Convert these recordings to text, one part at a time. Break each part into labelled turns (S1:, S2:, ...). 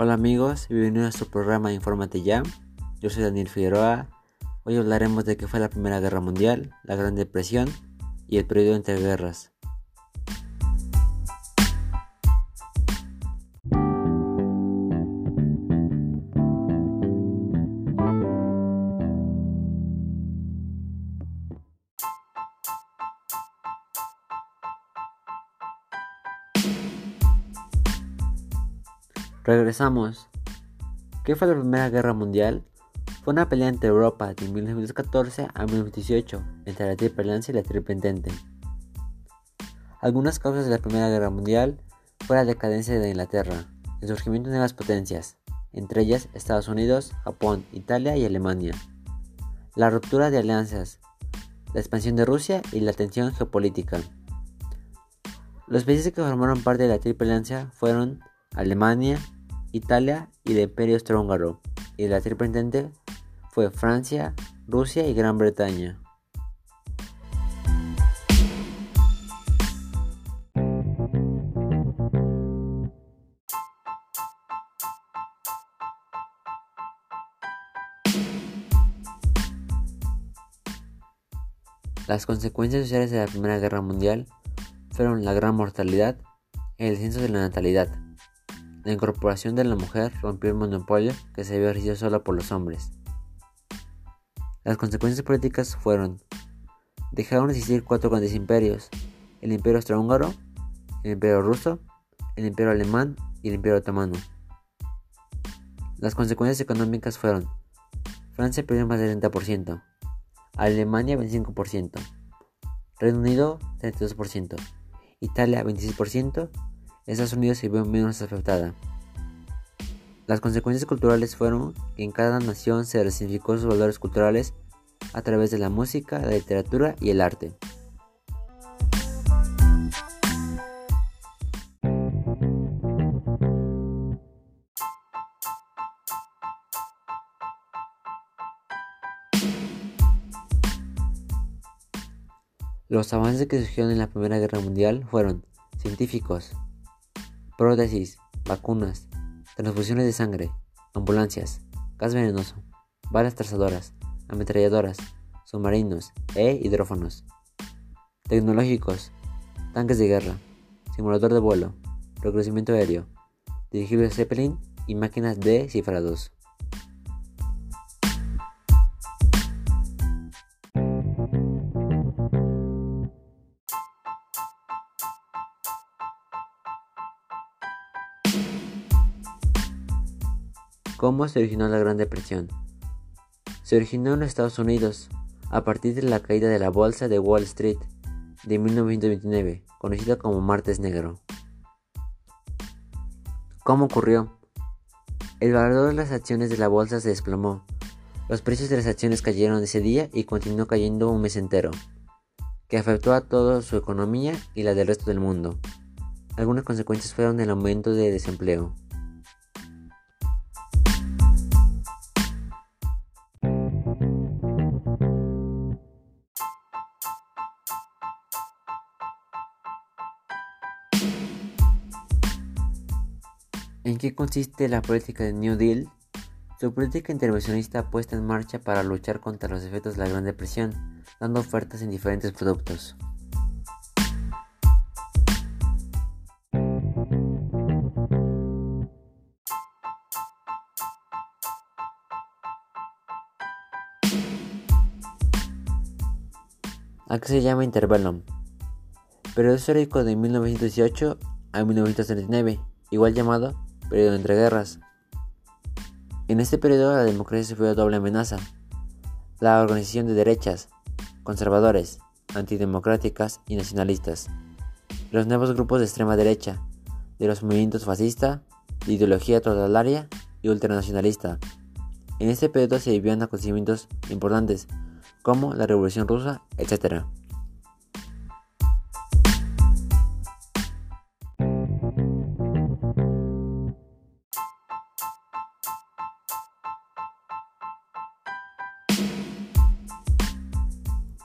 S1: Hola amigos, bienvenidos a su programa Infórmate Ya. Yo soy Daniel Figueroa. Hoy hablaremos de qué fue la Primera Guerra Mundial, la Gran Depresión y el periodo entre guerras. Regresamos. ¿Qué fue la Primera Guerra Mundial? Fue una pelea entre Europa de 1914 a 1918 entre la Triple y la Triple. Algunas causas de la Primera Guerra Mundial fue la decadencia de Inglaterra, el surgimiento de nuevas potencias, entre ellas Estados Unidos, Japón, Italia y Alemania, la ruptura de alianzas, la expansión de Rusia y la tensión geopolítica. Los países que formaron parte de la Triple fueron Alemania, Italia y el Imperio Austrohúngaro, y la triple fue Francia, Rusia y Gran Bretaña. Las consecuencias sociales de la Primera Guerra Mundial fueron la gran mortalidad y el descenso de la natalidad. La incorporación de la mujer rompió el monopolio que se había ejercido solo por los hombres. Las consecuencias políticas fueron dejaron de existir cuatro grandes imperios, el imperio austrohúngaro, el imperio ruso, el imperio alemán y el imperio otomano. Las consecuencias económicas fueron Francia perdió más del 30%, Alemania 25%, Reino Unido 32%, Italia 26%, Estados Unidos se vio menos afectada. Las consecuencias culturales fueron que en cada nación se resignificó sus valores culturales a través de la música, la literatura y el arte. Los avances que surgieron en la Primera Guerra Mundial fueron científicos, prótesis, vacunas, transfusiones de sangre, ambulancias, gas venenoso, balas trazadoras, ametralladoras, submarinos e hidrófonos. Tecnológicos, tanques de guerra, simulador de vuelo, reconocimiento aéreo, dirigibles Zeppelin y máquinas de cifrados. ¿Cómo se originó la Gran Depresión? Se originó en Estados Unidos a partir de la caída de la bolsa de Wall Street de 1929, conocida como Martes Negro. ¿Cómo ocurrió? El valor de las acciones de la bolsa se desplomó. Los precios de las acciones cayeron ese día y continuó cayendo un mes entero, que afectó a toda su economía y la del resto del mundo. Algunas consecuencias fueron el aumento de desempleo. ¿En qué consiste la política de New Deal? Su política intervencionista puesta en marcha para luchar contra los efectos de la Gran Depresión, dando ofertas en diferentes productos. ¿A qué se llama Interbellum? Periodo histórico de 1918 a 1939, igual llamado periodo entre guerras. En este periodo la democracia sufrió doble amenaza. La organización de derechas, conservadores, antidemocráticas y nacionalistas. Los nuevos grupos de extrema derecha, de los movimientos fascista, de ideología totalitaria y ultranacionalista. En este periodo se vivían acontecimientos importantes como la Revolución Rusa, etc.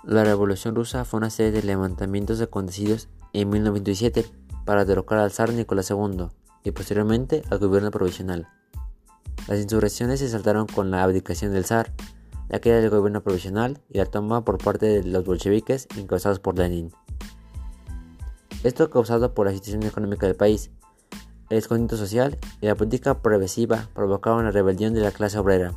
S1: La Revolución Rusa fue una serie de levantamientos acontecidos en 1917 para derrocar al zar Nicolás II y posteriormente al gobierno provisional. Las insurrecciones se saltaron con la abdicación del zar, la caída del gobierno provisional y la toma por parte de los bolcheviques encabezados por Lenin. Esto causado por la situación económica del país, el descontento social y la política progresiva provocaron la rebelión de la clase obrera.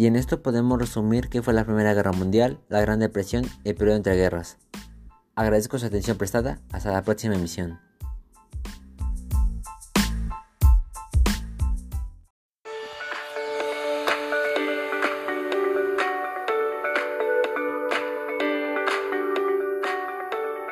S1: Y en esto podemos resumir qué fue la Primera Guerra Mundial, la Gran Depresión y el periodo entre guerras. Agradezco su atención prestada. Hasta la próxima emisión.